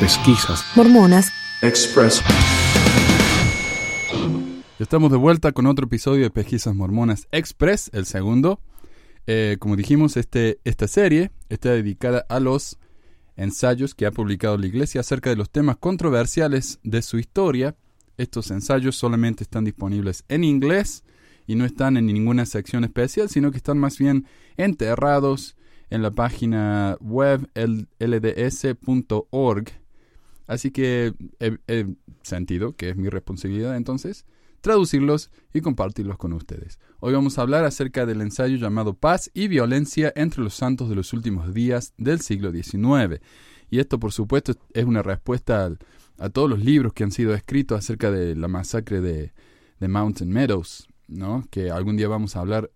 pesquisas mormonas Express. Estamos de vuelta con otro episodio de Pesquisas Mormonas Express, el segundo. Eh, como dijimos, este, esta serie está dedicada a los ensayos que ha publicado la Iglesia acerca de los temas controversiales de su historia. Estos ensayos solamente están disponibles en inglés y no están en ninguna sección especial, sino que están más bien enterrados en la página web lds.org. Así que he, sentido que es mi responsabilidad entonces traducirlos y compartirlos con ustedes. Hoy vamos a hablar acerca del ensayo llamado Paz y Violencia entre los santos de los últimos días del siglo XIX. Y esto, por supuesto, es una respuesta a, todos los libros que han sido escritos acerca de la masacre de, de Mountain Meadows, ¿no? que algún día vamos a hablar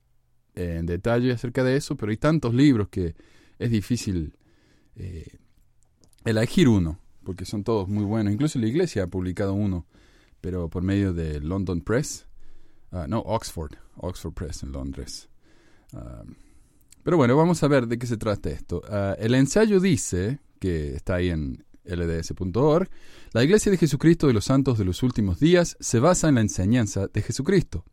en detalle acerca de eso, pero hay tantos libros que es difícil eh, elegir uno, porque son todos muy buenos. Incluso la iglesia ha publicado uno pero por medio de London Press, uh, no, Oxford, Oxford Press en Londres. Uh, pero bueno, vamos a ver de qué se trata esto. Uh, el ensayo dice, que está ahí en lds.org, la Iglesia de Jesucristo de los Santos de los Últimos Días se basa en la enseñanza de Jesucristo.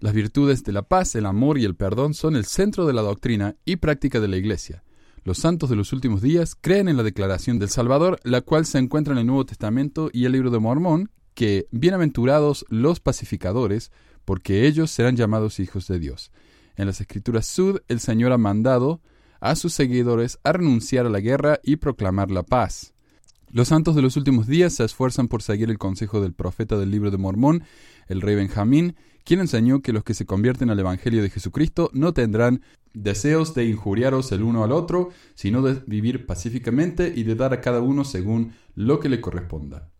Las virtudes de la paz, el amor y el perdón son el centro de la doctrina y práctica de la Iglesia. Los santos de los últimos días creen en la declaración del Salvador, la cual se encuentra en el Nuevo Testamento y el libro de Mormón, que bienaventurados los pacificadores, porque ellos serán llamados hijos de Dios. En las escrituras Sud, el Señor ha mandado a sus seguidores a renunciar a la guerra y proclamar la paz. Los santos de los últimos días se esfuerzan por seguir el consejo del profeta del libro de Mormón, el rey Benjamín, quien enseñó que los que se convierten al Evangelio de Jesucristo no tendrán deseos de injuriaros el uno al otro, sino de vivir pacíficamente y de dar a cada uno según lo que le corresponda.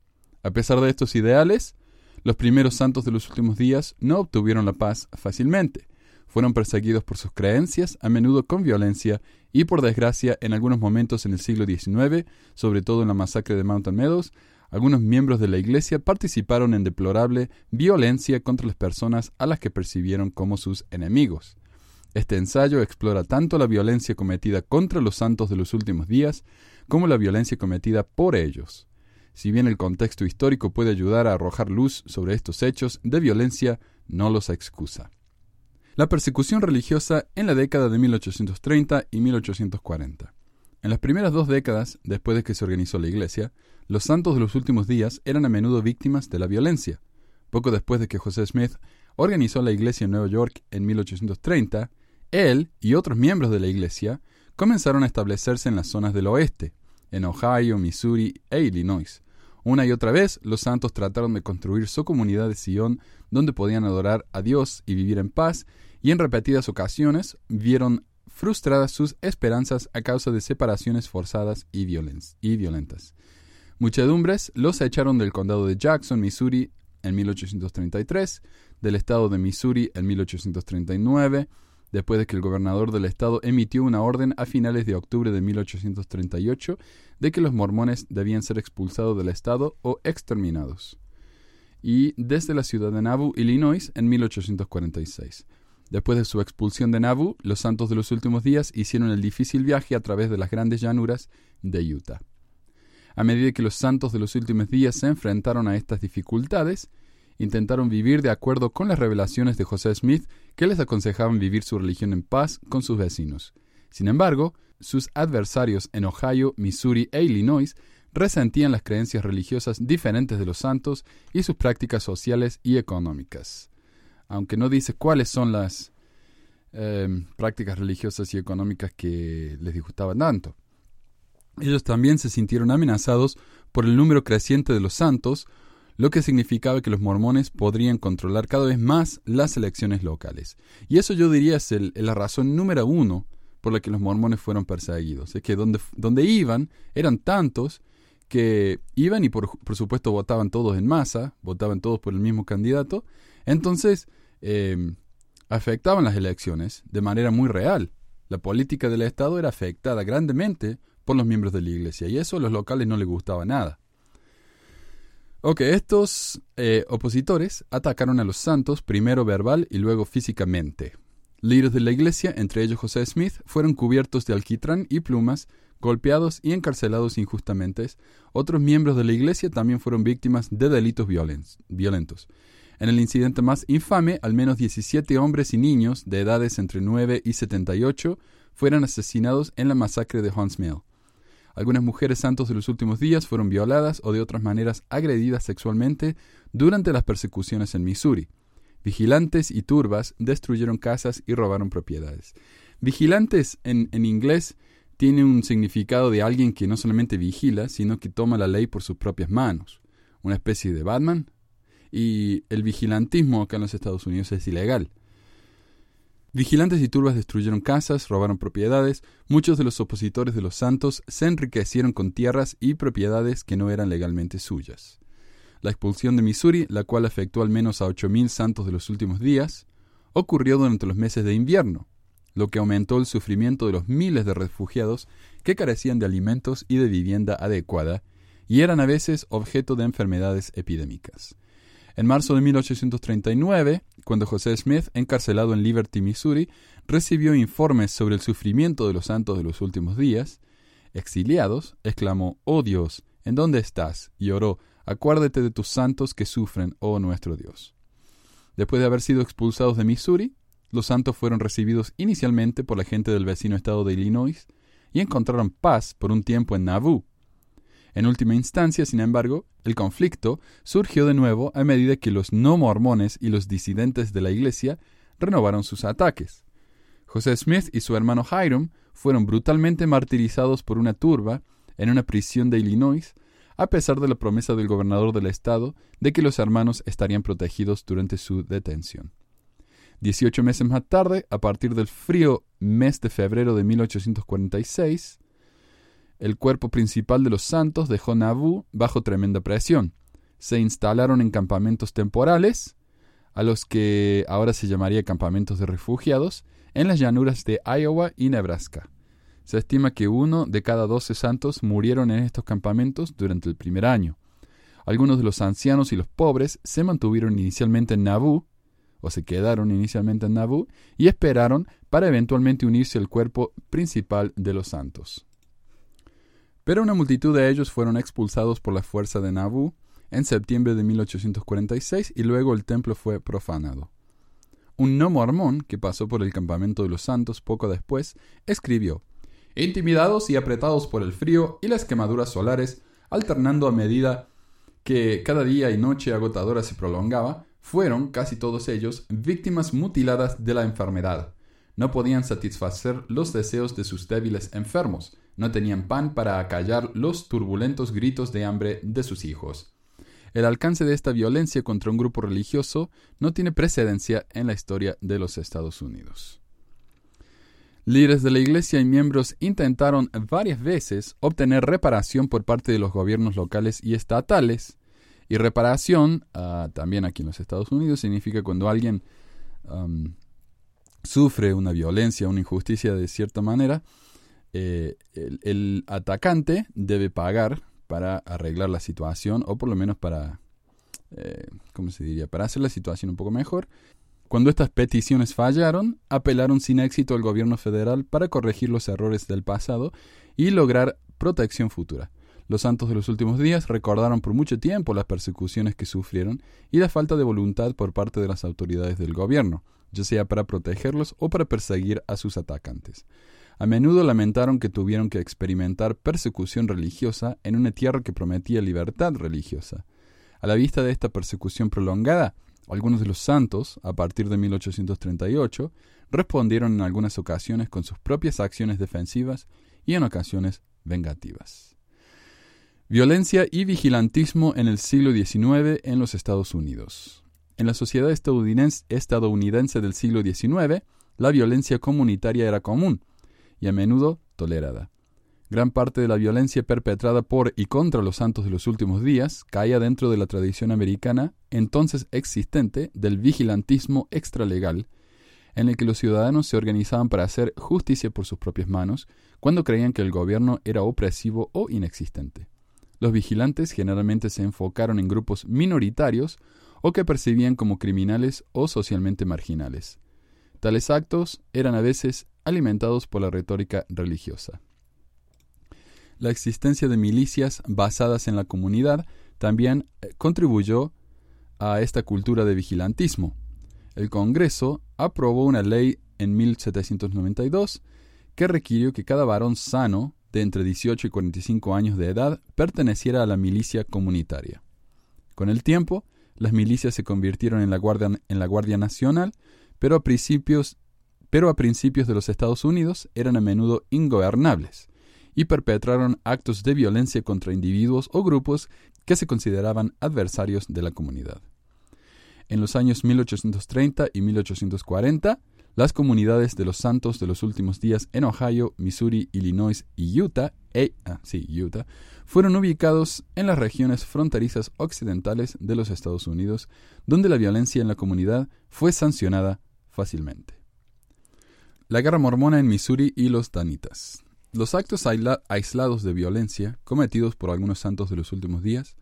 A pesar de estos ideales, los primeros santos de los últimos días no obtuvieron la paz fácilmente. Fueron perseguidos por sus creencias, a menudo con violencia, y por desgracia, en algunos momentos en el siglo XIX, sobre todo en la masacre de Mountain Meadows, algunos miembros de la Iglesia participaron en deplorable violencia contra las personas a las que percibieron como sus enemigos. Este ensayo explora tanto la violencia cometida contra los santos de los últimos días como la violencia cometida por ellos. Si bien el contexto histórico puede ayudar a arrojar luz sobre estos hechos de violencia, no los excusa. La persecución religiosa en la década de 1830 y 1840. En las primeras dos décadas, después de que se organizó la Iglesia, los santos de los últimos días eran a menudo víctimas de la violencia. Poco después de que José Smith organizó la Iglesia en Nueva York en 1830, él y otros miembros de la Iglesia comenzaron a establecerse en las zonas del oeste, en Ohio, Missouri e Illinois, una y otra vez, los santos trataron de construir su comunidad de Sion, donde podían adorar a Dios y vivir en paz, y en repetidas ocasiones vieron frustradas sus esperanzas a causa de separaciones forzadas y, y violentas. Muchedumbres los echaron del condado de Jackson, Missouri, en 1833, del estado de Missouri en 1839, después de que el gobernador del estado emitió una orden a finales de octubre de 1838 de que los mormones debían ser expulsados del estado o exterminados. Y desde la ciudad de Nauvoo, Illinois, en 1846. Después de su expulsión de Nauvoo, los santos de los últimos días hicieron el difícil viaje a través de las grandes llanuras de Utah. A medida que los santos de los últimos días se enfrentaron a estas dificultades, intentaron vivir de acuerdo con las revelaciones de José Smith que les aconsejaban vivir su religión en paz con sus vecinos. Sin embargo, sus adversarios en Ohio, Missouri e Illinois resentían las creencias religiosas diferentes de los santos y sus prácticas sociales y económicas. Aunque no dice cuáles son las eh, prácticas religiosas y económicas que les disgustaban tanto. Ellos también se sintieron amenazados por el número creciente de los santos, lo que significaba que los mormones podrían controlar cada vez más las elecciones locales. Y eso yo diría es la razón número uno por la que los mormones fueron perseguidos. Es que donde, donde iban eran tantos que iban y por, por, supuesto votaban todos en masa, votaban todos por el mismo candidato, entonces eh, afectaban las elecciones de manera muy real. La política del Estado era afectada grandemente por los miembros de la Iglesia y eso a los locales no les gustaba nada. Ok, estos eh, opositores atacaron a los santos primero verbal y luego físicamente. Líderes de la iglesia, entre ellos José Smith, fueron cubiertos de alquitrán y plumas golpeados y encarcelados injustamente, otros miembros de la iglesia también fueron víctimas de delitos violentos. En el incidente más infame, al menos 17 hombres y niños de edades entre 9 y 78 fueron asesinados en la masacre de Hunts Mill. Algunas mujeres santos de los últimos días fueron violadas o de otras maneras agredidas sexualmente durante las persecuciones en Missouri. Vigilantes y turbas destruyeron casas y robaron propiedades. Vigilantes en inglés tiene un significado de alguien que no solamente vigila, sino que toma la ley por sus propias manos. Una especie de Batman. Y el vigilantismo acá en los Estados Unidos es ilegal. Vigilantes y turbas destruyeron casas, robaron propiedades, muchos de los opositores de los santos se enriquecieron con tierras y propiedades que no eran legalmente suyas. La expulsión de Missouri, la cual afectó al menos a 8.000 santos de los últimos días, ocurrió durante los meses de invierno, lo que aumentó el sufrimiento de los miles de refugiados que carecían de alimentos y de vivienda adecuada y eran a veces objeto de enfermedades epidémicas. En marzo de 1839, cuando José Smith, encarcelado en Liberty, Missouri, recibió informes sobre el sufrimiento de los santos de los últimos días, exiliados, exclamó, Oh Dios, ¿en dónde estás? y oró, Acuérdate de tus santos que sufren, oh nuestro Dios. Después de haber sido expulsados de Missouri, los santos fueron recibidos inicialmente por la gente del vecino estado de Illinois y encontraron paz por un tiempo en Nauvoo, en última instancia, sin embargo, el conflicto surgió de nuevo a medida que los no mormones y los disidentes de la iglesia renovaron sus ataques. José Smith y su hermano Hiram fueron brutalmente martirizados por una turba en una prisión de Illinois, a pesar de la promesa del gobernador del estado de que los hermanos estarían protegidos durante su detención. Dieciocho meses más tarde, a partir del frío mes de febrero de 1846, el cuerpo principal de los santos dejó Nauvoo bajo tremenda presión. Se instalaron en campamentos temporales, a los que ahora se llamaría campamentos de refugiados, en las llanuras de Iowa y Nebraska. Se estima que uno de cada doce santos murieron en estos campamentos durante el primer año. Algunos de los ancianos y los pobres se mantuvieron inicialmente en Nauvoo, o se quedaron inicialmente en Nauvoo, y esperaron para eventualmente unirse al cuerpo principal de los santos. Pero una multitud de ellos fueron expulsados por la fuerza de Nauvoo en septiembre de 1846 y luego el templo fue profanado. Un no mormón que pasó por el campamento de los santos poco después escribió Intimidados y apretados por el frío y las quemaduras solares, alternando a medida que cada día y noche agotadora se prolongaba, fueron, casi todos ellos, víctimas mutiladas de la enfermedad. No podían satisfacer los deseos de sus débiles enfermos, no tenían pan para acallar los turbulentos gritos de hambre de sus hijos. El alcance de esta violencia contra un grupo religioso no tiene precedencia en la historia de los Estados Unidos. Líderes de la Iglesia y miembros intentaron varias veces obtener reparación por parte de los gobiernos locales y estatales. Y reparación, ah, también aquí en los Estados Unidos, significa cuando alguien sufre una violencia, una injusticia de cierta manera, eh, el, atacante debe pagar para arreglar la situación o por lo menos para, eh, ¿cómo se diría?, para hacer la situación un poco mejor. Cuando estas peticiones fallaron, apelaron sin éxito al gobierno federal para corregir los errores del pasado y lograr protección futura. Los santos de los últimos días recordaron por mucho tiempo las persecuciones que sufrieron y la falta de voluntad por parte de las autoridades del gobierno, ya sea para protegerlos o para perseguir a sus atacantes. A menudo lamentaron que tuvieron que experimentar persecución religiosa en una tierra que prometía libertad religiosa. A la vista de esta persecución prolongada, algunos de los santos, a partir de 1838, respondieron en algunas ocasiones con sus propias acciones defensivas y en ocasiones vengativas. Violencia y vigilantismo en el siglo XIX en los Estados Unidos. En la sociedad estadounidense del siglo XIX, la violencia comunitaria era común, y a menudo tolerada. Gran parte de la violencia perpetrada por y contra los santos de los últimos días caía dentro de la tradición americana entonces existente del vigilantismo extralegal, en el que los ciudadanos se organizaban para hacer justicia por sus propias manos cuando creían que el gobierno era opresivo o inexistente. Los vigilantes generalmente se enfocaron en grupos minoritarios o que percibían como criminales o socialmente marginales. Tales actos eran a veces alimentados por la retórica religiosa. la existencia de milicias basadas en la comunidad también eh, contribuyó a esta cultura de vigilantismo. El Congreso aprobó una ley en 1792 que requirió que cada varón sano de entre 18 y 45 años de edad perteneciera a la milicia comunitaria. Con el tiempo, las milicias se convirtieron en la Guardia, en la Guardia Nacional, pero a, principios, pero a principios de los Estados Unidos eran a menudo ingobernables y perpetraron actos de violencia contra individuos o grupos que se consideraban adversarios de la comunidad. En los años 1830 y 1840, las comunidades de los santos de los últimos días en Ohio, Missouri, Illinois y Utah, e, ah, Utah, fueron ubicados en las regiones fronterizas occidentales de los Estados Unidos, donde la violencia en la comunidad fue sancionada fácilmente. La guerra mormona en Missouri y los danitas. Los actos aislados de violencia cometidos por algunos santos de los últimos días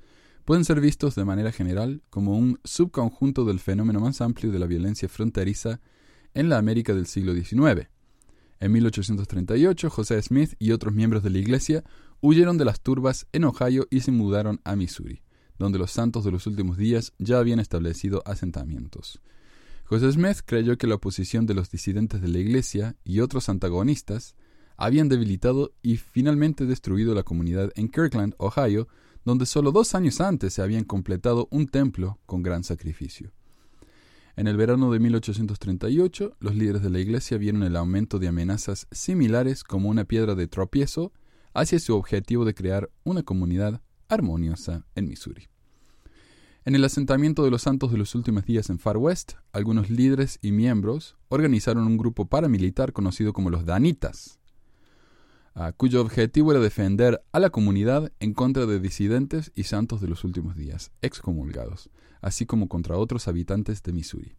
pueden ser vistos de manera general como un subconjunto del fenómeno más amplio de la violencia fronteriza en la América del siglo XIX. En 1838, José Smith y otros miembros de la Iglesia huyeron de las turbas en Ohio y se mudaron a Missouri, donde los santos de los últimos días ya habían establecido asentamientos. José Smith creyó que la oposición de los disidentes de la Iglesia y otros antagonistas habían debilitado y finalmente destruido la comunidad en Kirkland, Ohio, donde solo dos años antes se habían completado un templo con gran sacrificio. En el verano de 1838, los líderes de la Iglesia vieron el aumento de amenazas similares como una piedra de tropiezo hacia su objetivo de crear una comunidad armoniosa en Missouri. En el asentamiento de los santos de los últimos días en Far West, algunos líderes y miembros organizaron un grupo paramilitar conocido como los Danitas, cuyo objetivo era defender a la comunidad en contra de disidentes y santos de los últimos días, excomulgados, así como contra otros habitantes de Missouri.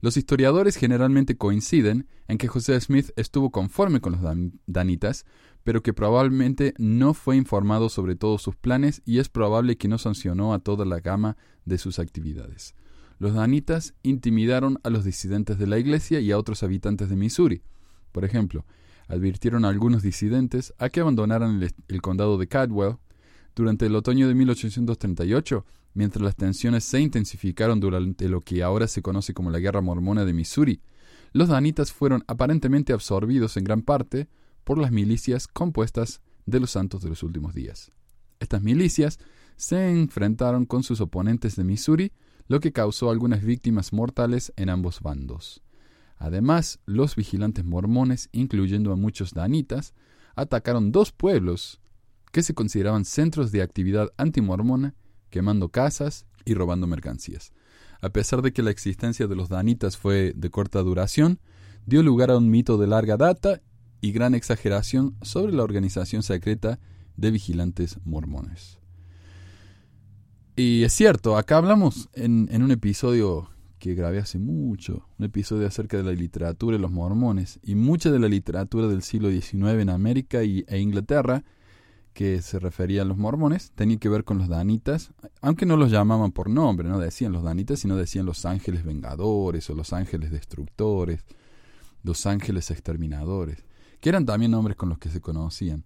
Los historiadores generalmente coinciden en que José Smith estuvo conforme con los danitas, pero que probablemente no fue informado sobre todos sus planes y es probable que no sancionó a toda la gama de sus actividades. Los danitas intimidaron a los disidentes de la iglesia y a otros habitantes de Missouri. Por ejemplo, advirtieron a algunos disidentes a que abandonaran el, condado de Cadwell. Durante el otoño de 1838, mientras las tensiones se intensificaron durante lo que ahora se conoce como la Guerra Mormona de Missouri, los danitas fueron aparentemente absorbidos en gran parte por las milicias compuestas de los santos de los últimos días. Estas milicias se enfrentaron con sus oponentes de Missouri, lo que causó algunas víctimas mortales en ambos bandos. Además, los vigilantes mormones, incluyendo a muchos danitas, atacaron dos pueblos que se consideraban centros de actividad antimormona, quemando casas y robando mercancías. A pesar de que la existencia de los danitas fue de corta duración, dio lugar a un mito de larga data y gran exageración sobre la organización secreta de vigilantes mormones. Y es cierto, acá hablamos en, en un episodio que grabé hace mucho, un episodio acerca de la literatura y los mormones, y mucha de la literatura del siglo XIX en América y, e Inglaterra, que se refería a los mormones, tenía que ver con los danitas, aunque no los llamaban por nombre, no decían los danitas, sino decían los ángeles vengadores o los ángeles destructores, los ángeles exterminadores, que eran también nombres con los que se conocían.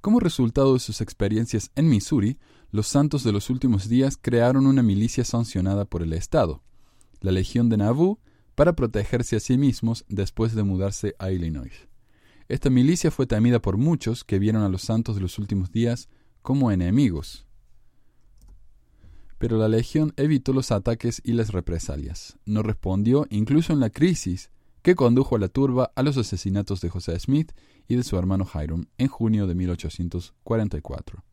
Como resultado de sus experiencias en Missouri, los santos de los últimos días crearon una milicia sancionada por el Estado, la Legión de Nauvoo, para protegerse a sí mismos después de mudarse a Illinois. Esta milicia fue temida por muchos que vieron a los santos de los últimos días como enemigos. Pero la Legión evitó los ataques y las represalias. No respondió incluso en la crisis que condujo a la turba a los asesinatos de José Smith y de su hermano Hiram en junio de 1844,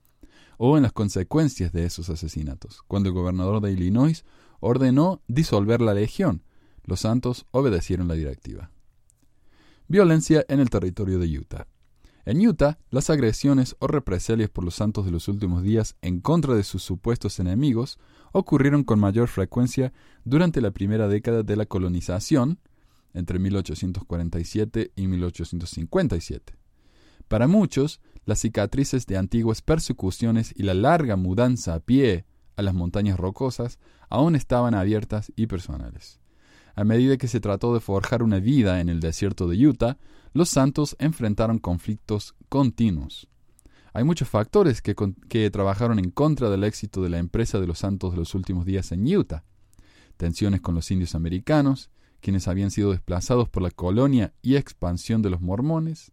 o en las consecuencias de esos asesinatos, cuando el gobernador de Illinois ordenó disolver la legión. Los santos obedecieron la directiva. Violencia en el territorio de Utah. En Utah, las agresiones o represalias por los santos de los últimos días en contra de sus supuestos enemigos ocurrieron con mayor frecuencia durante la primera década de la colonización, entre 1847 y 1857. Para muchos, las cicatrices de antiguas persecuciones y la larga mudanza a pie a las montañas rocosas aún estaban abiertas y personales. a medida que se trató de forjar una vida en el desierto de Utah, los santos enfrentaron conflictos continuos. Hay muchos factores que, que, trabajaron en contra del éxito de la empresa de los santos de los últimos días en Utah. Tensiones con los indios americanos, quienes habían sido desplazados por la colonia y expansión de los mormones,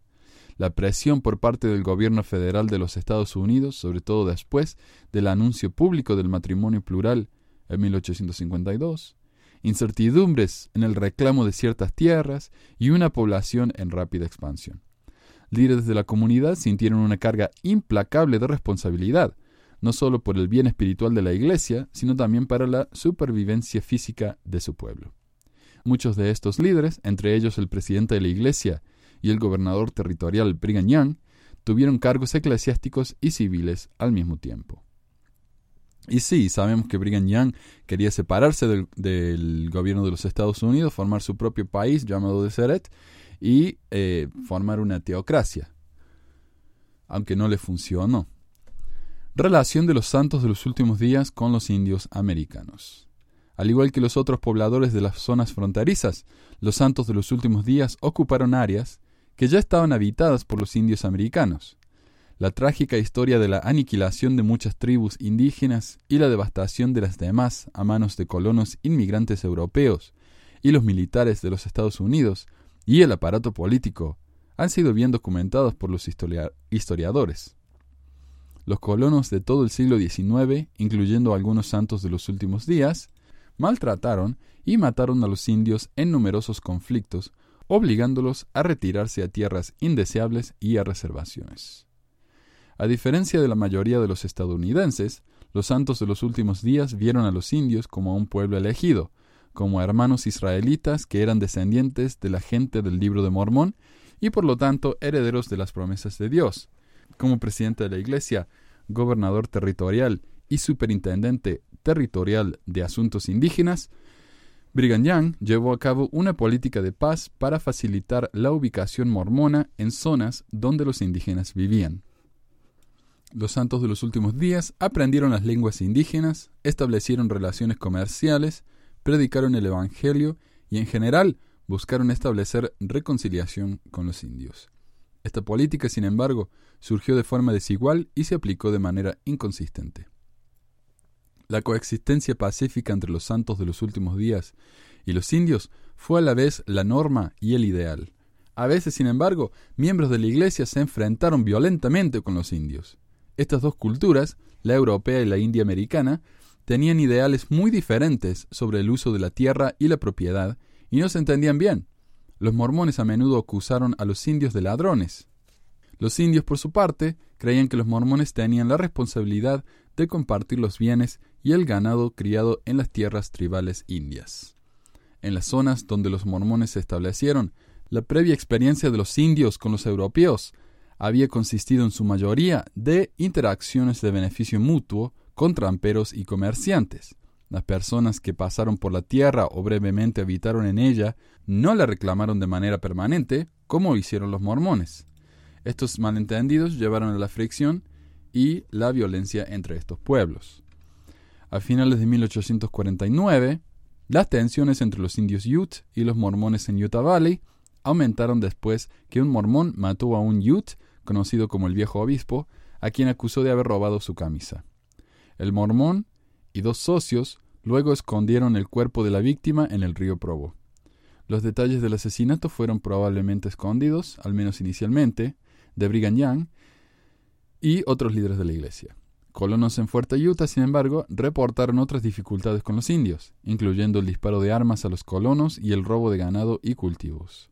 la presión por parte del gobierno federal de los Estados Unidos, sobre todo después del anuncio público del matrimonio plural en 1852, incertidumbres en el reclamo de ciertas tierras y una población en rápida expansión. Líderes de la comunidad sintieron una carga implacable de responsabilidad, no solo por el bien espiritual de la Iglesia, sino también para la supervivencia física de su pueblo. Muchos de estos líderes, entre ellos el presidente de la Iglesia y el gobernador territorial Brigham tuvieron cargos eclesiásticos y civiles al mismo tiempo. Y sí, sabemos que Brigham Young quería separarse del, gobierno de los Estados Unidos, formar su propio país llamado Deseret y eh, formar una teocracia, aunque no le funcionó. Relación de los santos de los últimos días con los indios americanos. Al igual que los otros pobladores de las zonas fronterizas, los santos de los últimos días ocuparon áreas que ya estaban habitadas por los indios americanos la trágica historia de la aniquilación de muchas tribus indígenas y la devastación de las demás a manos de colonos inmigrantes europeos y los militares de los Estados Unidos y el aparato político han sido bien documentados por los historiadores. Los colonos de todo el siglo XIX, incluyendo algunos santos de los últimos días, maltrataron y mataron a los indios en numerosos conflictos, obligándolos a retirarse a tierras indeseables y a reservaciones. A diferencia de la mayoría de los estadounidenses, los santos de los últimos días vieron a los indios como a un pueblo elegido, como hermanos israelitas que eran descendientes de la gente del libro de Mormón y por lo tanto herederos de las promesas de Dios. Como presidente de la Iglesia, gobernador territorial y superintendente territorial de asuntos indígenas, Brigham Young llevó a cabo una política de paz para facilitar la ubicación mormona en zonas donde los indígenas vivían. Los santos de los últimos días aprendieron las lenguas indígenas, establecieron relaciones comerciales, predicaron el Evangelio y en general buscaron establecer reconciliación con los indios. Esta política, sin embargo, surgió de forma desigual y se aplicó de manera inconsistente. La coexistencia pacífica entre los santos de los últimos días y los indios fue a la vez la norma y el ideal. A veces, sin embargo, miembros de la Iglesia se enfrentaron violentamente con los indios. Estas dos culturas, la europea y la india americana, tenían ideales muy diferentes sobre el uso de la tierra y la propiedad, y no se entendían bien. Los mormones a menudo acusaron a los indios de ladrones. Los indios, por su parte, creían que los mormones tenían la responsabilidad de compartir los bienes y el ganado criado en las tierras tribales indias. En las zonas donde los mormones se establecieron, la previa experiencia de los indios con los europeos había consistido en su mayoría de interacciones de beneficio mutuo con tramperos y comerciantes. Las personas que pasaron por la tierra o brevemente habitaron en ella no la reclamaron de manera permanente, como hicieron los mormones. Estos malentendidos llevaron a la fricción y la violencia entre estos pueblos. A finales de 1849, las tensiones entre los indios Ute y los mormones en Utah Valley aumentaron después que un mormón mató a un Ute conocido como el viejo obispo, a quien acusó de haber robado su camisa. El mormón y dos socios luego escondieron el cuerpo de la víctima en el río Provo. Los detalles del asesinato fueron probablemente escondidos, al menos inicialmente, de Brigham Young y otros líderes de la iglesia. Colonos en Fuerte Utah, sin embargo, reportaron otras dificultades con los indios, incluyendo el disparo de armas a los colonos y el robo de ganado y cultivos.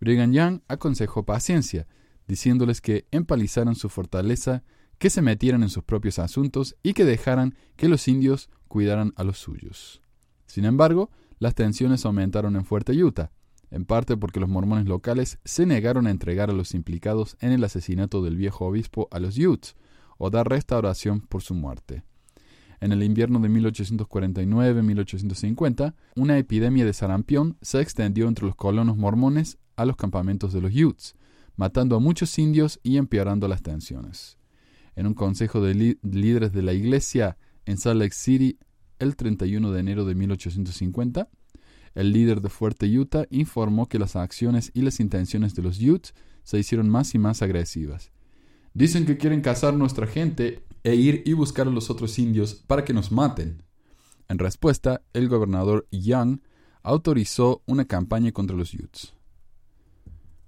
Brigham Young aconsejó paciencia, diciéndoles que empalizaran su fortaleza, que se metieran en sus propios asuntos y que dejaran que los indios cuidaran a los suyos. Sin embargo, las tensiones aumentaron en Fuerte Utah, en parte porque los mormones locales se negaron a entregar a los implicados en el asesinato del viejo obispo a los Utes, o dar restauración por su muerte. En el invierno de 1849-1850, una epidemia de sarampión se extendió entre los colonos mormones a los campamentos de los Utes, matando a muchos indios y empeorando las tensiones. En un consejo de líderes de la iglesia en Salt Lake City el 31 de enero de 1850, el líder de Fuerte Utah informó que las acciones y las intenciones de los Utes se hicieron más y más agresivas. Dicen que quieren cazar nuestra gente e ir y buscar a los otros indios para que nos maten. En respuesta, el gobernador Young autorizó una campaña contra los Utes.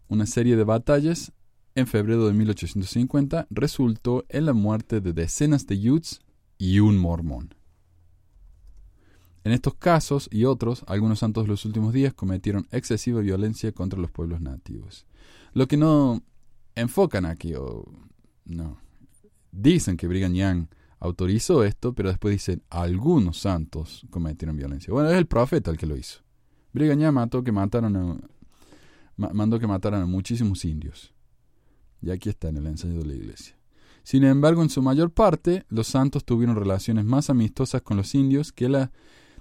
Una serie de batallas en febrero de 1850 resultó en la muerte de decenas de Utes y un mormón. En estos casos y otros, algunos santos de los últimos días cometieron excesiva violencia contra los pueblos nativos. Lo que no enfocan aquí, o no, dicen que Brigham Young autorizó esto, pero después dicen algunos santos cometieron violencia. Bueno, es el profeta el que lo hizo. Brigham Young mató que mataron mandó que mataran a muchísimos indios. Y aquí está en el ensayo de la iglesia. Sin embargo, en su mayor parte, los santos tuvieron relaciones más amistosas con los indios que la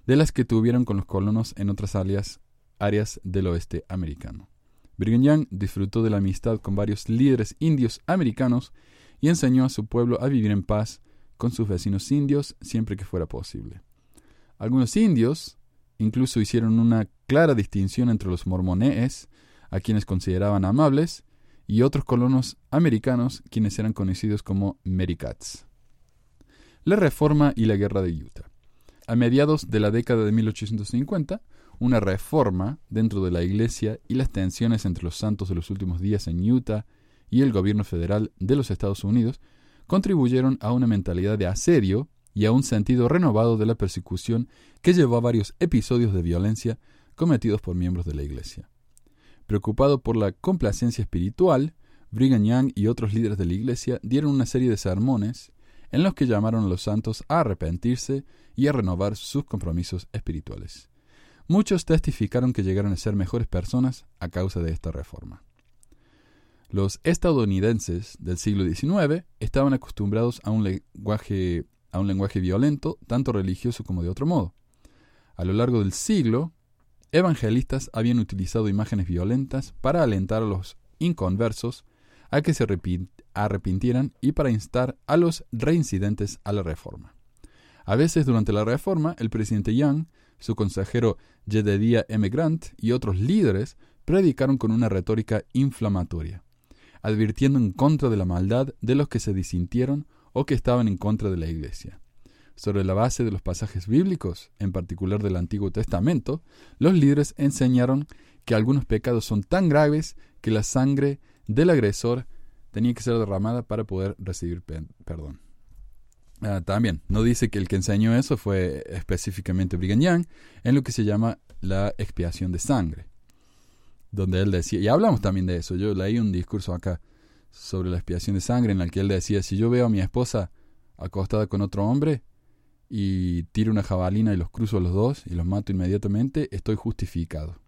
de las que tuvieron con los colonos en otras áreas, áreas del oeste americano. Brigham Young disfrutó de la amistad con varios líderes indios americanos y enseñó a su pueblo a vivir en paz con sus vecinos indios siempre que fuera posible. Algunos indios incluso hicieron una clara distinción entre los mormonees, a quienes consideraban amables, y otros colonos americanos, quienes eran conocidos como Mericats. La reforma y la guerra de Utah. A mediados de la década de 1850, una reforma dentro de la Iglesia y las tensiones entre los santos de los últimos días en Utah y el gobierno federal de los Estados Unidos contribuyeron a una mentalidad de asedio y a un sentido renovado de la persecución que llevó a varios episodios de violencia cometidos por miembros de la Iglesia. Preocupado por la complacencia espiritual, Brigham Young y otros líderes de la Iglesia dieron una serie de sermones en los que llamaron a los santos a arrepentirse y a renovar sus compromisos espirituales. Muchos testificaron que llegaron a ser mejores personas a causa de esta reforma. Los estadounidenses del siglo XIX estaban acostumbrados a un lenguaje, a un lenguaje violento, tanto religioso como de otro modo. A lo largo del siglo, evangelistas habían utilizado imágenes violentas para alentar a los inconversos a que se arrepintieran y para instar a los reincidentes a la reforma. A veces durante la reforma, el presidente Young, su consejero Jedediah M. Grant y otros líderes predicaron con una retórica inflamatoria, advirtiendo en contra de la maldad de los que se disintieron o que estaban en contra de la Iglesia. Sobre la base de los pasajes bíblicos, en particular del Antiguo Testamento, los líderes enseñaron que algunos pecados son tan graves que la sangre del agresor tenía que ser derramada para poder recibir perdón. Ah, también, no dice que el que enseñó eso fue específicamente Brigham Young, en lo que se llama la expiación de sangre, donde él decía, y hablamos también de eso, yo leí un discurso acá sobre la expiación de sangre en el que él decía, si yo veo a mi esposa acostada con otro hombre y tiro una jabalina y los cruzo a los dos y los mato inmediatamente, estoy justificado.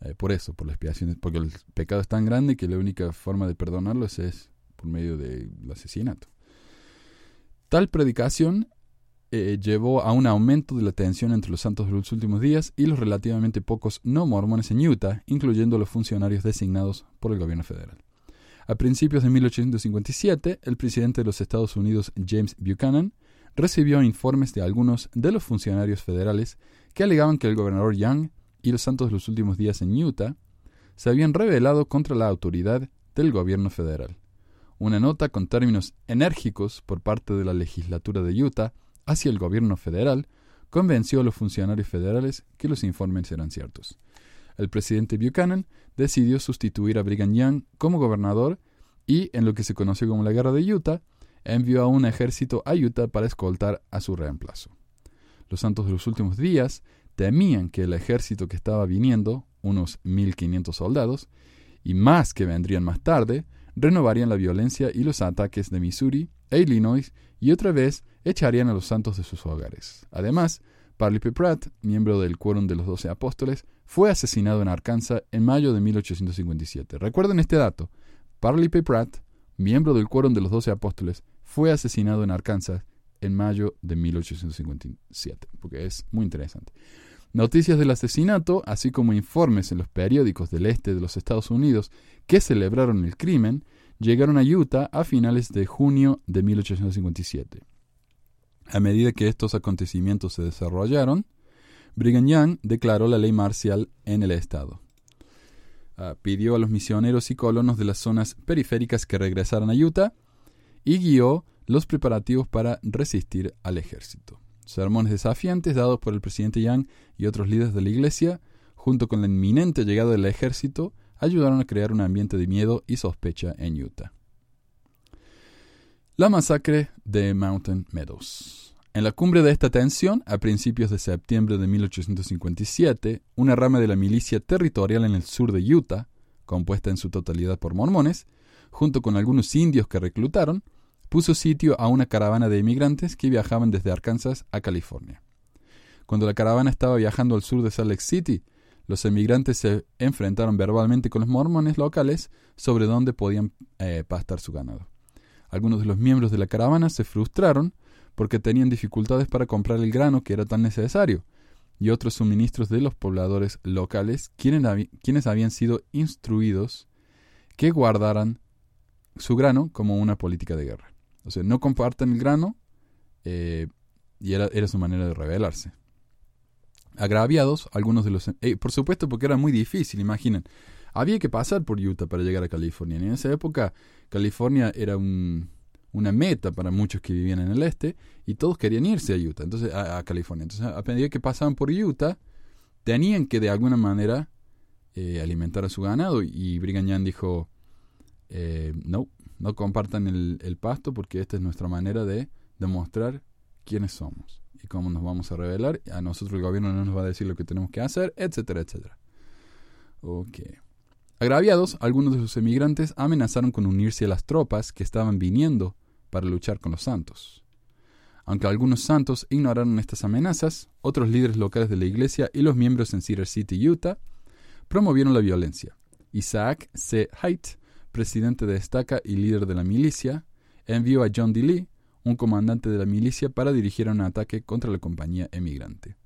Eh, por eso, por la expiación, porque el pecado es tan grande que la única forma de perdonarlo es, por medio del asesinato. Tal predicación eh, llevó a un aumento de la tensión entre los santos de los últimos días y los relativamente pocos no mormones en Utah, incluyendo los funcionarios designados por el gobierno federal. A principios de 1857, el presidente de los Estados Unidos, James Buchanan, recibió informes de algunos de los funcionarios federales que alegaban que el gobernador Young y los santos de los últimos días en Utah se habían rebelado contra la autoridad del gobierno federal. Una nota con términos enérgicos por parte de la legislatura de Utah hacia el gobierno federal convenció a los funcionarios federales que los informes eran ciertos. El presidente Buchanan decidió sustituir a Brigham Young como gobernador y, en lo que se conoció como la Guerra de Utah, envió a un ejército a Utah para escoltar a su reemplazo. Los santos de los últimos días temían que el ejército que estaba viniendo, unos 1.500 soldados, y más que vendrían más tarde, renovarían la violencia y los ataques de Missouri Illinois y otra vez echarían a los santos de sus hogares. Además, Parley P. Pratt, miembro del Quórum de los Doce Apóstoles, fue asesinado en Arkansas en mayo de 1857. Recuerden este dato. Parley P. Pratt, miembro del Quórum de los Doce Apóstoles, fue asesinado en Arkansas en mayo de 1857, porque es muy interesante. Noticias del asesinato, así como informes en los periódicos del este de los Estados Unidos que celebraron el crimen, llegaron a Utah a finales de junio de 1857. A medida que estos acontecimientos se desarrollaron, Brigham Young declaró la ley marcial en el estado. Ah, pidió a los misioneros y colonos de las zonas periféricas que regresaran a Utah y guió los preparativos para resistir al ejército. Sermones desafiantes dados por el presidente Young y otros líderes de la iglesia, junto con la inminente llegada del ejército, ayudaron a crear un ambiente de miedo y sospecha en Utah. La masacre de Mountain Meadows. En la cumbre de esta tensión, a principios de septiembre de 1857, una rama de la milicia territorial en el sur de Utah, compuesta en su totalidad por mormones, junto con algunos indios que reclutaron, puso sitio a una caravana de inmigrantes que viajaban desde Arkansas a California. Cuando la caravana estaba viajando al sur de Salt Lake City, los emigrantes se enfrentaron verbalmente con los mormones locales sobre dónde podían eh, pastar su ganado. Algunos de los miembros de la caravana se frustraron porque tenían dificultades para comprar el grano que era tan necesario, y otros suministros de los pobladores locales, quienes, habían sido instruidos que guardaran su grano como una política de guerra. O sea, no comparten el grano eh, y era, era, su manera de rebelarse. Agraviados, algunos de los... Eh, por supuesto, porque era muy difícil, imaginen. Había que pasar por Utah para llegar a California. Y en esa época, California era un, una meta para muchos que vivían en el este y todos querían irse a Utah, entonces a, California. Entonces, a medida que pasaban por Utah, tenían que de alguna manera eh, alimentar a su ganado. Y Brigham Young dijo, eh, no, no compartan el, el, pasto porque esta es nuestra manera de demostrar quiénes somos y cómo nos vamos a revelar. A nosotros el gobierno no nos va a decir lo que tenemos que hacer, etcétera, etcétera. Ok. Agraviados, algunos de sus emigrantes amenazaron con unirse a las tropas que estaban viniendo para luchar con los santos. Aunque algunos santos ignoraron estas amenazas, otros líderes locales de la iglesia y los miembros en Cedar City, Utah, promovieron la violencia. Isaac C. Haidt, presidente de estaca y líder de la milicia, envió a John D. Lee, un comandante de la milicia, para dirigir un ataque contra la compañía emigrante.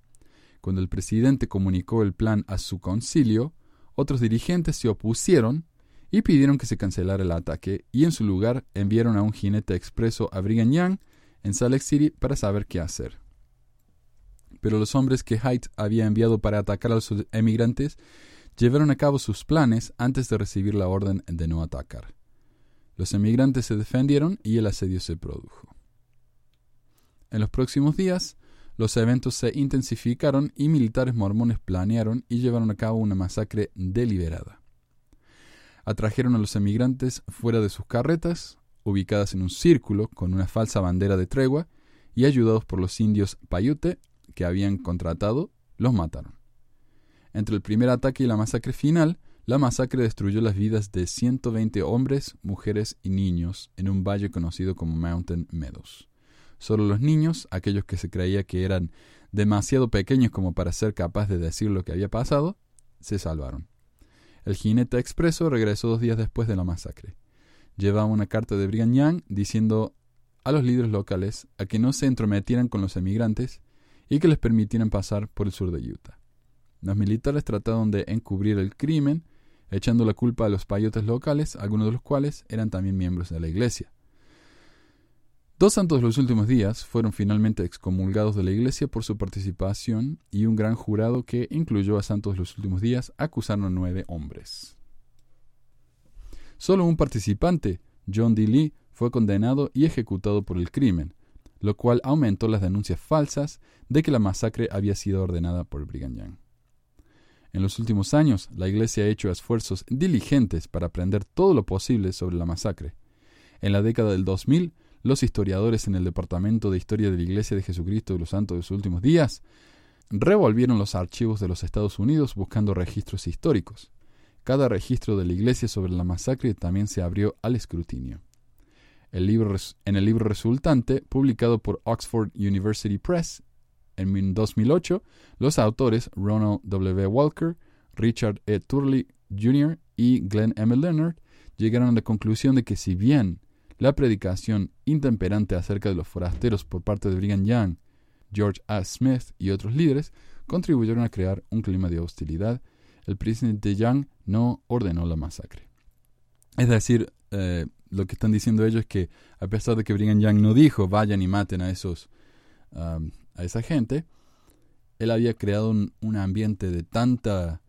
Cuando el presidente comunicó el plan a su concilio, otros dirigentes se opusieron y pidieron que se cancelara el ataque y en su lugar enviaron a un jinete expreso a Brigham en Salt Lake City para saber qué hacer. Pero los hombres que Haidt había enviado para atacar a los emigrantes llevaron a cabo sus planes antes de recibir la orden de no atacar. Los emigrantes se defendieron y el asedio se produjo. En los próximos días, los eventos se intensificaron y militares mormones planearon y llevaron a cabo una masacre deliberada. Atrajeron a los emigrantes fuera de sus carretas, ubicadas en un círculo con una falsa bandera de tregua, y ayudados por los indios Paiute que habían contratado, los mataron. Entre el primer ataque y la masacre final, la masacre destruyó las vidas de 120 hombres, mujeres y niños en un valle conocido como Mountain Meadows. Solo los niños, aquellos que se creía que eran demasiado pequeños como para ser capaz de decir lo que había pasado, se salvaron. El jinete expreso regresó dos días después de la masacre. Llevaba una carta de Brigham Young diciendo a los líderes locales a que no se entrometieran con los emigrantes y que les permitieran pasar por el sur de Utah. Los militares trataron de encubrir el crimen, echando la culpa a los payotes locales, algunos de los cuales eran también miembros de la iglesia. Dos santos de los últimos días fueron finalmente excomulgados de la iglesia por su participación y un gran jurado que incluyó a santos de los últimos días acusaron a nueve hombres. Solo un participante, John D. Lee, fue condenado y ejecutado por el crimen, lo cual aumentó las denuncias falsas de que la masacre había sido ordenada por Brigham Young. En los últimos años, la Iglesia ha hecho esfuerzos diligentes para aprender todo lo posible sobre la masacre. En la década del 2000, los historiadores en el Departamento de Historia de la Iglesia de Jesucristo de los Santos de sus últimos días revolvieron los archivos de los Estados Unidos buscando registros históricos. Cada registro de la Iglesia sobre la masacre también se abrió al escrutinio. El libro, en el libro resultante, publicado por Oxford University Press en 2008, los autores Ronald W. Walker, Richard E. Turley Jr. y Glenn M. Leonard llegaron a la conclusión de que si bien la predicación intemperante acerca de los forasteros por parte de Brigham Young, George A. Smith y otros líderes contribuyeron a crear un clima de hostilidad. El presidente Young no ordenó la masacre. Es decir, eh, lo que están diciendo ellos es que a pesar de que Brigham Young no dijo vayan y maten a esos a esa gente, él había creado un, ambiente de tanta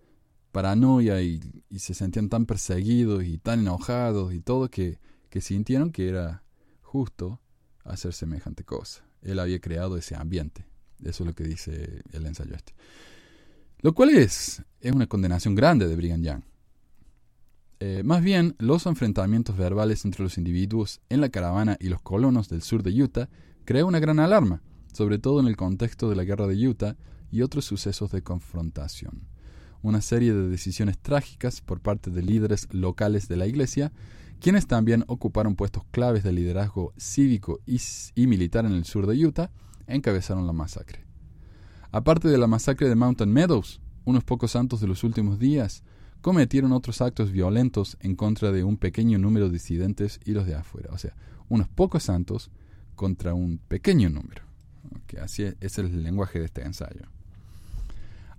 paranoia y, se sentían tan perseguidos y tan enojados y todo que, que sintieron que era justo hacer semejante cosa. Él había creado ese ambiente. Eso es lo que dice el ensayo este. Lo cual es, es una condenación grande de Brigham Young. Eh, más bien, los enfrentamientos verbales entre los individuos en la caravana y los colonos del sur de Utah creó una gran alarma, sobre todo en el contexto de la guerra de Utah y otros sucesos de confrontación. Una serie de decisiones trágicas por parte de líderes locales de la Iglesia, quienes también ocuparon puestos claves de liderazgo cívico y, militar en el sur de Utah, encabezaron la masacre. Aparte de la masacre de Mountain Meadows, unos pocos santos de los últimos días cometieron otros actos violentos en contra de un pequeño número de disidentes y los de afuera. O sea, unos pocos santos contra un pequeño número. así es, es el lenguaje de este ensayo.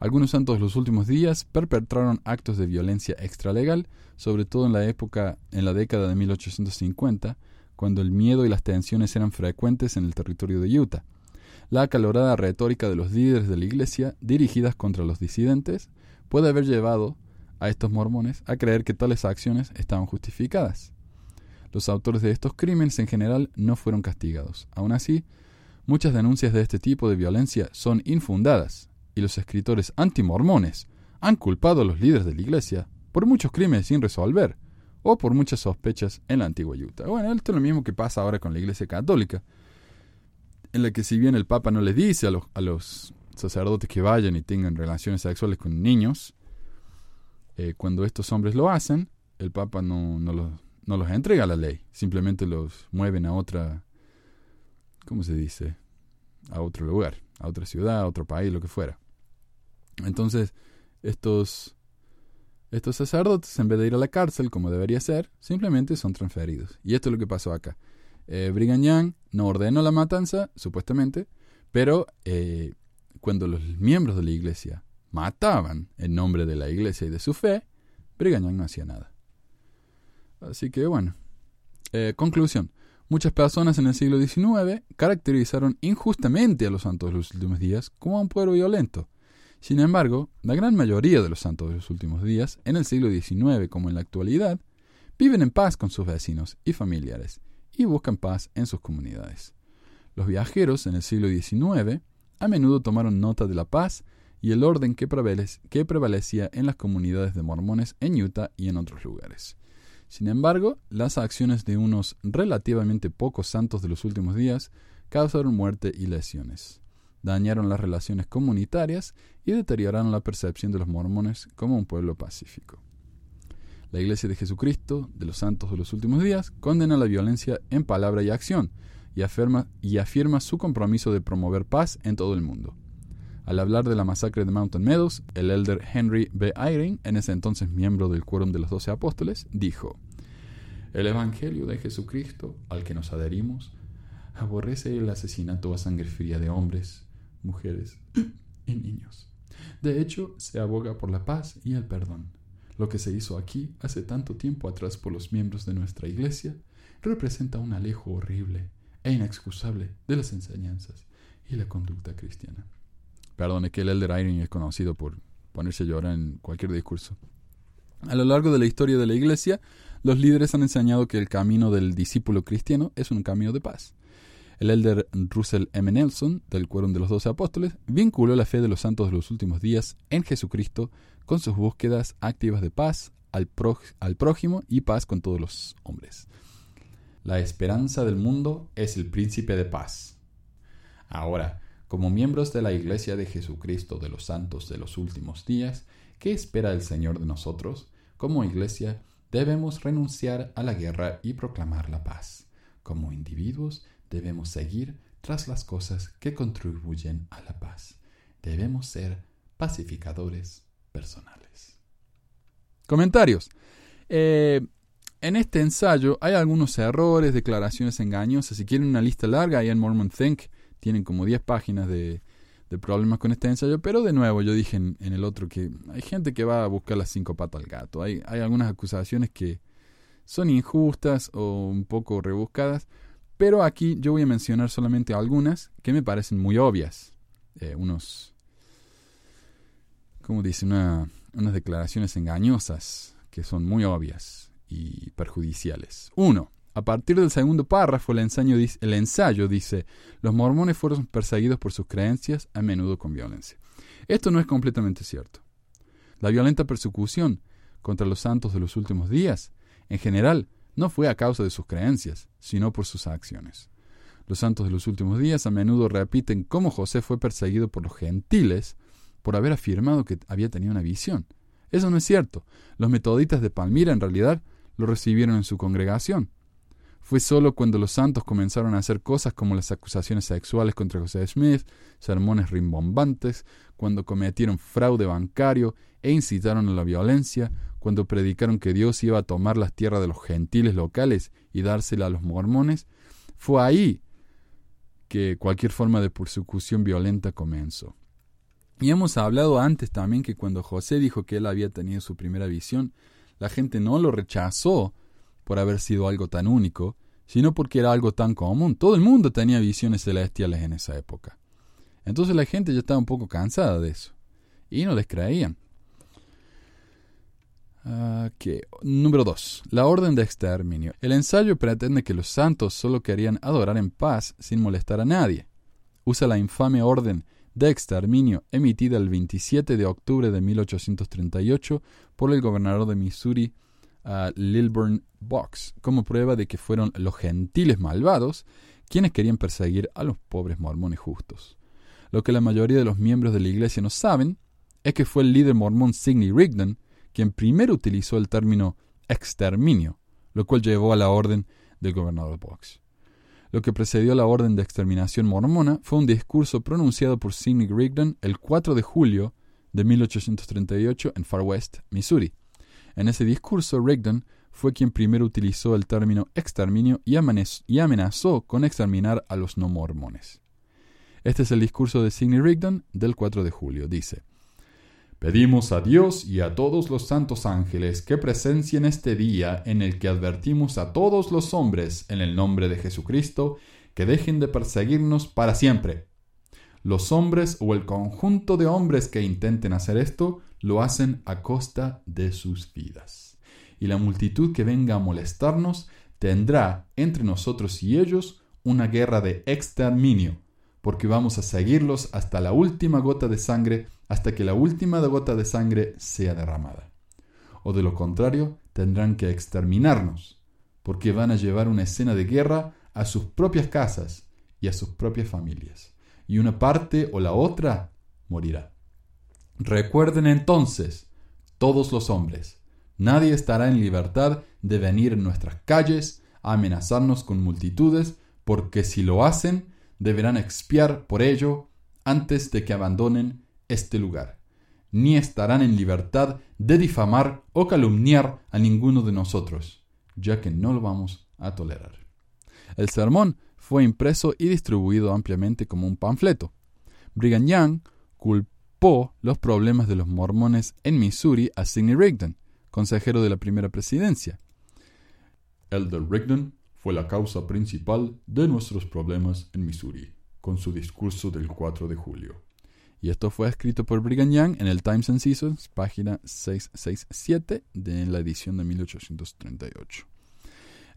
Algunos santos de los últimos días perpetraron actos de violencia extralegal, sobre todo en la época, en la década de 1850, cuando el miedo y las tensiones eran frecuentes en el territorio de Utah. La acalorada retórica de los líderes de la iglesia, dirigidas contra los disidentes, puede haber llevado a estos mormones a creer que tales acciones estaban justificadas. Los autores de estos crímenes en general no fueron castigados. Aún así, muchas denuncias de este tipo de violencia son infundadas, y los escritores antimormones han culpado a los líderes de la iglesia por muchos crímenes sin resolver, o por muchas sospechas en la antigua Utah. Bueno, esto es lo mismo que pasa ahora con la iglesia católica, en la que si bien el Papa no le dice a los, a los sacerdotes que vayan y tengan relaciones sexuales con niños, eh, cuando estos hombres lo hacen, el Papa no, no, los, no los entrega a la ley, simplemente los mueven a otra, ¿cómo se dice? A otro lugar, a otra ciudad, a otro país, lo que fuera. Entonces, estos, estos sacerdotes, en vez de ir a la cárcel, como debería ser, simplemente son transferidos. Y esto es lo que pasó acá. Eh, no ordenó la matanza, supuestamente, pero eh, cuando los miembros de la iglesia mataban en nombre de la iglesia y de su fe, Brigham no hacía nada. Así que bueno. Eh, conclusión. Muchas personas en el siglo XIX caracterizaron injustamente a los santos de los últimos días como un pueblo violento. Sin embargo, la gran mayoría de los santos de los últimos días, en el siglo XIX como en la actualidad, viven en paz con sus vecinos y familiares y buscan paz en sus comunidades. Los viajeros en el siglo XIX a menudo tomaron nota de la paz y el orden que, prevalecía en las comunidades de mormones en Utah y en otros lugares. Sin embargo, las acciones de unos relativamente pocos santos de los últimos días causaron muerte y lesiones, dañaron las relaciones comunitarias y deterioraron la percepción de los mormones como un pueblo pacífico. La Iglesia de Jesucristo de los Santos de los Últimos Días condena la violencia en palabra y acción y afirma, y afirma su compromiso de promover paz en todo el mundo. Al hablar de la masacre de Mountain Meadows, el elder Henry B. Eyring, en ese entonces miembro del Quórum de los Doce Apóstoles, dijo: El Evangelio de Jesucristo, al que nos adherimos, aborrece el asesinato a sangre fría de hombres, mujeres y niños. De hecho, se aboga por la paz y el perdón. Lo que se hizo aquí hace tanto tiempo atrás por los miembros de nuestra Iglesia representa un alejo horrible e inexcusable de las enseñanzas y la conducta cristiana. Perdón, es que el Elder Irene es conocido por ponerse a llorar en cualquier discurso. A lo largo de la historia de la Iglesia, los líderes han enseñado que el camino del discípulo cristiano es un camino de paz. El elder Russell M. Nelson, del Quórum de los Doce Apóstoles, vinculó la fe de los santos de los últimos días en Jesucristo con sus búsquedas activas de paz al, al prójimo y paz con todos los hombres. La esperanza del mundo es el príncipe de paz. Ahora, como miembros de la Iglesia de Jesucristo de los Santos de los últimos días, ¿qué espera el Señor de nosotros? Como Iglesia debemos renunciar a la guerra y proclamar la paz. Como individuos debemos seguir tras las cosas que contribuyen a la paz. Debemos ser pacificadores personales. Comentarios. Eh, en este ensayo hay algunos errores, declaraciones engañosas. Si quieren una lista larga, hay en Mormon Think tienen como 10 páginas de, problemas con este ensayo, pero de nuevo yo dije en, el otro que hay gente que va a buscar las cinco patas al gato. Hay, hay algunas acusaciones que son injustas o un poco rebuscadas, pero aquí yo voy a mencionar solamente algunas que me parecen muy obvias. Eh, unos, como dice, unas declaraciones engañosas que son muy obvias y perjudiciales. Uno, a partir del segundo párrafo, el ensayo, el ensayo dice, los mormones fueron perseguidos por sus creencias, a menudo con violencia. Esto no es completamente cierto. La violenta persecución contra los santos de los últimos días, en general, no fue a causa de sus creencias, sino por sus acciones. Los santos de los últimos días a menudo repiten cómo José fue perseguido por los gentiles por haber afirmado que había tenido una visión. Eso no es cierto. Los metoditas de Palmira en realidad lo recibieron en su congregación. Fue solo cuando los santos comenzaron a hacer cosas como las acusaciones sexuales contra José Smith, sermones rimbombantes, cuando cometieron fraude bancario e incitaron a la violencia, cuando predicaron que Dios iba a tomar las tierras de los gentiles locales y dársela a los mormones, fue ahí que cualquier forma de persecución violenta comenzó. Y hemos hablado antes también que cuando José dijo que él había tenido su primera visión, la gente no lo rechazó por haber sido algo tan único, sino porque era algo tan común. Todo el mundo tenía visiones celestiales en esa época. Entonces la gente ya estaba un poco cansada de eso. Y no les creían. Número 2. La orden de exterminio. El ensayo pretende que los santos solo querían adorar en paz sin molestar a nadie. Usa la infame orden de exterminio emitida el 27 de octubre de 1838 por el gobernador de Missouri, Lilburn Box, como prueba de que fueron los gentiles malvados quienes querían perseguir a los pobres mormones justos. Lo que la mayoría de los miembros de la iglesia no saben es que fue el líder mormón Sidney Rigdon quien primero utilizó el término exterminio, lo cual llevó a la orden del gobernador Box. Lo que precedió a la orden de exterminación mormona fue un discurso pronunciado por Sidney Rigdon el 4 de julio de 1838 en Far West, Missouri. En ese discurso, Rigdon fue quien primero utilizó el término exterminio y amenazó con exterminar a los no mormones. Este es el discurso de Sidney Rigdon del 4 de julio. Dice, Pedimos a Dios y a todos los santos ángeles que presencien este día en el que advertimos a todos los hombres en el nombre de Jesucristo que dejen de perseguirnos para siempre. Los hombres o el conjunto de hombres que intenten hacer esto lo hacen a costa de sus vidas. Y la multitud que venga a molestarnos tendrá entre nosotros y ellos una guerra de exterminio, porque vamos a seguirlos hasta la última gota de sangre hasta que la última gota de sangre sea derramada. O de lo contrario, tendrán que exterminarnos, porque van a llevar una escena de guerra a sus propias casas y a sus propias familias, y una parte o la otra morirá. Recuerden entonces, todos los hombres, nadie estará en libertad de venir en nuestras calles a amenazarnos con multitudes, porque si lo hacen, deberán expiar por ello antes de que abandonen este lugar, ni estarán en libertad de difamar o calumniar a ninguno de nosotros, ya que no lo vamos a tolerar. El sermón fue impreso y distribuido ampliamente como un panfleto. Brigham Young culpó los problemas de los mormones en Missouri a Sidney Rigdon, consejero de la primera presidencia. Elder Rigdon fue la causa principal de nuestros problemas en Missouri, con su discurso del 4 de julio. Y esto fue escrito por Brigham Young en el Times and Seasons, página 667 de la edición de 1838.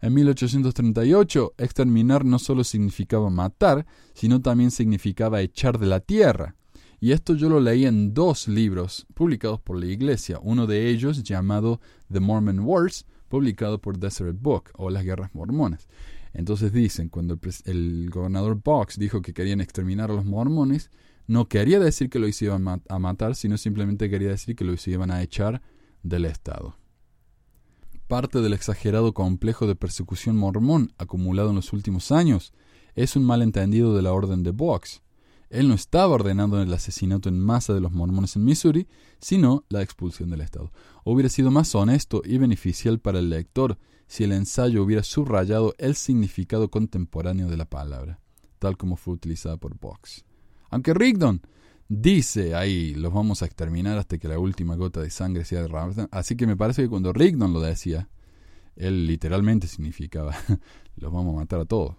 En 1838, exterminar no solo significaba matar, sino también significaba echar de la tierra. Y esto yo lo leí en dos libros publicados por la Iglesia, uno de ellos llamado The Mormon Wars, publicado por Desert Book, o las guerras mormonas. Entonces dicen, cuando el, gobernador Box dijo que querían exterminar a los mormones, no quería decir que lo iban a matar, sino simplemente quería decir que lo iban a echar del Estado. Parte del exagerado complejo de persecución mormón acumulado en los últimos años es un malentendido de la orden de Box. Él no estaba ordenando el asesinato en masa de los mormones en Missouri, sino la expulsión del Estado. Hubiera sido más honesto y beneficial para el lector si el ensayo hubiera subrayado el significado contemporáneo de la palabra, tal como fue utilizada por Box. Aunque Rigdon dice ahí, los vamos a exterminar hasta que la última gota de sangre sea derramada. Así que me parece que cuando Rigdon lo decía, él literalmente significaba, los vamos a matar a todos.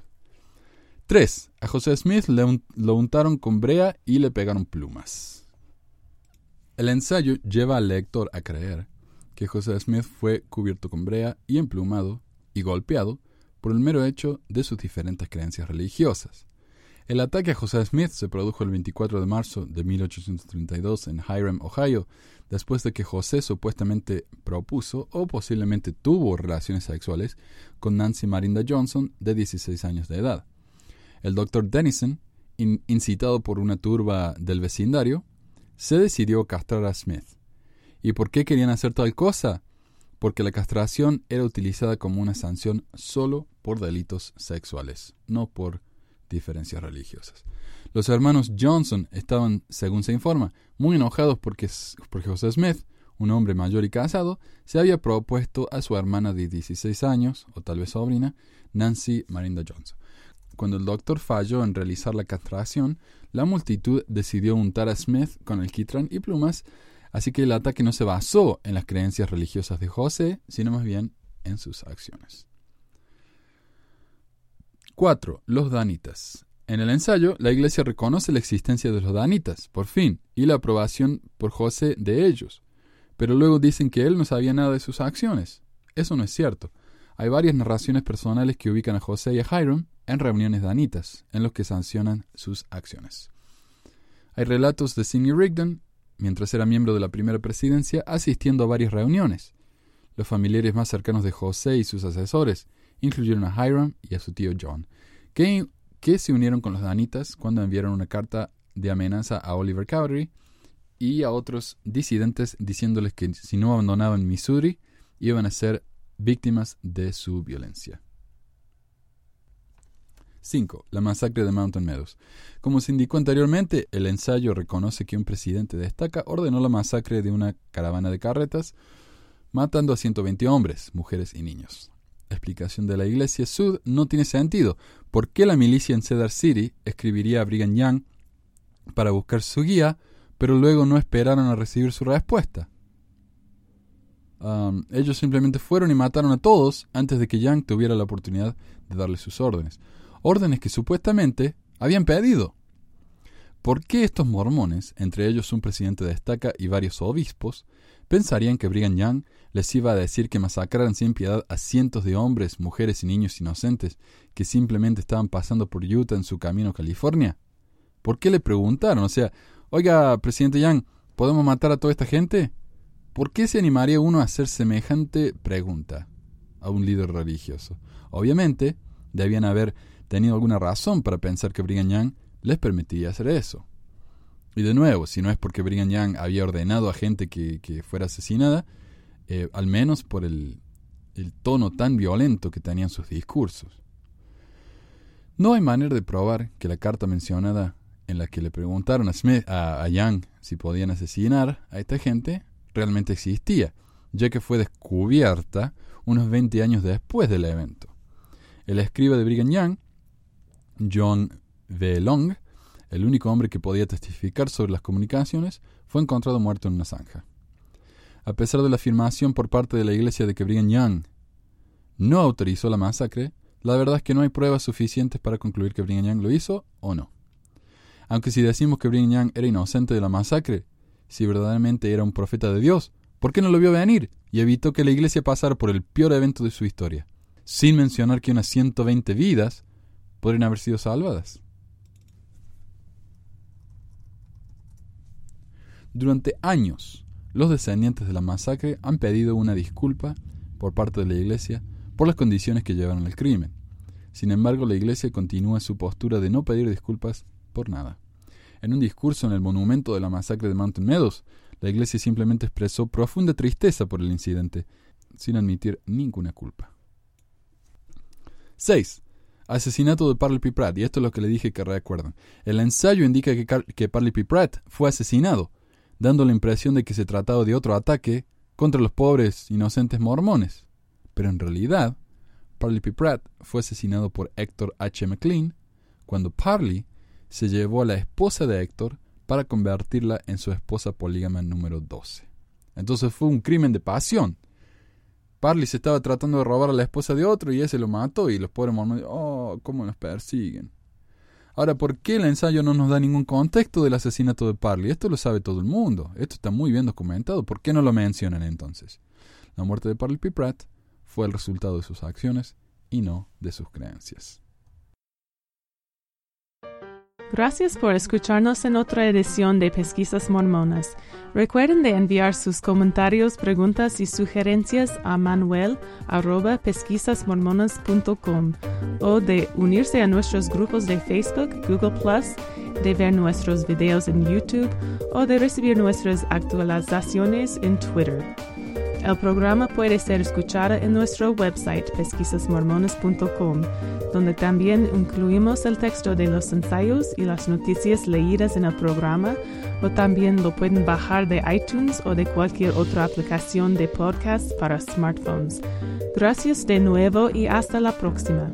3. A José Smith le lo untaron con brea y le pegaron plumas. El ensayo lleva al lector a creer que José Smith fue cubierto con brea y emplumado y golpeado por el mero hecho de sus diferentes creencias religiosas. El ataque a José Smith se produjo el 24 de marzo de 1832 en Hiram, Ohio, después de que José supuestamente propuso o posiblemente tuvo relaciones sexuales con Nancy Marinda Johnson, de 16 años de edad. El doctor Dennison, incitado por una turba del vecindario, se decidió castrar a Smith. ¿Y por qué querían hacer tal cosa? Porque la castración era utilizada como una sanción solo por delitos sexuales, no por diferencias religiosas. Los hermanos Johnson estaban, según se informa, muy enojados porque, porque José Smith, un hombre mayor y casado, se había propuesto a su hermana de 16 años, o tal vez sobrina, Nancy Marinda Johnson. Cuando el doctor falló en realizar la castración, la multitud decidió untar a Smith con alquitrán y plumas, así que el ataque no se basó en las creencias religiosas de José, sino más bien en sus acciones. 4. Los danitas. En el ensayo, la Iglesia reconoce la existencia de los danitas, por fin, y la aprobación por José de ellos. Pero luego dicen que él no sabía nada de sus acciones. Eso no es cierto. Hay varias narraciones personales que ubican a José y a Hiram en reuniones danitas, en los que sancionan sus acciones. Hay relatos de Sidney Rigdon, mientras era miembro de la primera presidencia, asistiendo a varias reuniones. Los familiares más cercanos de José y sus asesores, incluyeron a Hiram y a su tío John, que, que se unieron con los danitas cuando enviaron una carta de amenaza a Oliver Cowdery y a otros disidentes diciéndoles que si no abandonaban Missouri iban a ser víctimas de su violencia. 5. La masacre de Mountain Meadows. Como se indicó anteriormente, el ensayo reconoce que un presidente destaca ordenó la masacre de una caravana de carretas, matando a 120 hombres, mujeres y niños explicación de la Iglesia Sud no tiene sentido. ¿Por qué la milicia en Cedar City escribiría a Brigham Young para buscar su guía, pero luego no esperaron a recibir su respuesta? Ellos simplemente fueron y mataron a todos antes de que Young tuviera la oportunidad de darle sus órdenes. Órdenes que supuestamente habían pedido. ¿Por qué estos mormones, entre ellos un presidente de estaca y varios obispos, pensarían que Brigham Young les iba a decir que masacraran sin piedad a cientos de hombres, mujeres y niños inocentes que simplemente estaban pasando por Utah en su camino a California? ¿Por qué le preguntaron? O sea, oiga, presidente Young, ¿podemos matar a toda esta gente? ¿Por qué se animaría uno a hacer semejante pregunta a un líder religioso? Obviamente, debían haber tenido alguna razón para pensar que Brigham Young les permitía hacer eso. Y de nuevo, si no es porque Brigham Young había ordenado a gente que, que fuera asesinada, eh, al menos por el, tono tan violento que tenían sus discursos. No hay manera de probar que la carta mencionada en la que le preguntaron a, Smith, a, Young si podían asesinar a esta gente realmente existía, ya que fue descubierta unos 20 años después del evento. El escriba de Brigham Young, John V. Long, el único hombre que podía testificar sobre las comunicaciones, fue encontrado muerto en una zanja. A pesar de la afirmación por parte de la iglesia de que Brigham Young no autorizó la masacre, la verdad es que no hay pruebas suficientes para concluir que Brigham Young lo hizo o no. Aunque si decimos que Brigham Young era inocente de la masacre, si verdaderamente era un profeta de Dios, ¿por qué no lo vio venir y evitó que la iglesia pasara por el peor evento de su historia? Sin mencionar que unas 120 vidas podrían haber sido salvadas. Durante años, los descendientes de la masacre han pedido una disculpa por parte de la Iglesia por las condiciones que llevaron al crimen. Sin embargo, la Iglesia continúa su postura de no pedir disculpas por nada. En un discurso en el monumento de la masacre de Mountain Meadows, la Iglesia simplemente expresó profunda tristeza por el incidente, sin admitir ninguna culpa. 6. Asesinato de Parley P. Pratt, y esto es lo que le dije que recuerdan. El ensayo indica que, que Parley P. Pratt fue asesinado, dando la impresión de que se trataba de otro ataque contra los pobres inocentes mormones. Pero en realidad, Parley P. Pratt fue asesinado por Héctor H. McLean cuando Parley se llevó a la esposa de Héctor para convertirla en su esposa polígama número 12. Entonces fue un crimen de pasión. Parley se estaba tratando de robar a la esposa de otro y ese lo mató y los pobres mormones, oh, cómo nos persiguen. Ahora, ¿por qué el ensayo no nos da ningún contexto del asesinato de Parley? Esto lo sabe todo el mundo. Esto está muy bien documentado. ¿Por qué no lo mencionan entonces? La muerte de Parley P. Pratt fue el resultado de sus acciones y no de sus creencias. Gracias por escucharnos en otra edición de Pesquisas Mormonas. Recuerden de enviar sus comentarios, preguntas y sugerencias a manuel.pesquisasmormonas.com o de unirse a nuestros grupos de Facebook, Google de ver nuestros videos en YouTube o de recibir nuestras actualizaciones en Twitter. El programa puede ser escuchado en nuestro website pesquisasmormones.com, donde también incluimos el texto de los ensayos y las noticias leídas en el programa, o también lo pueden bajar de iTunes o de cualquier otra aplicación de podcast para smartphones. Gracias de nuevo y hasta la próxima.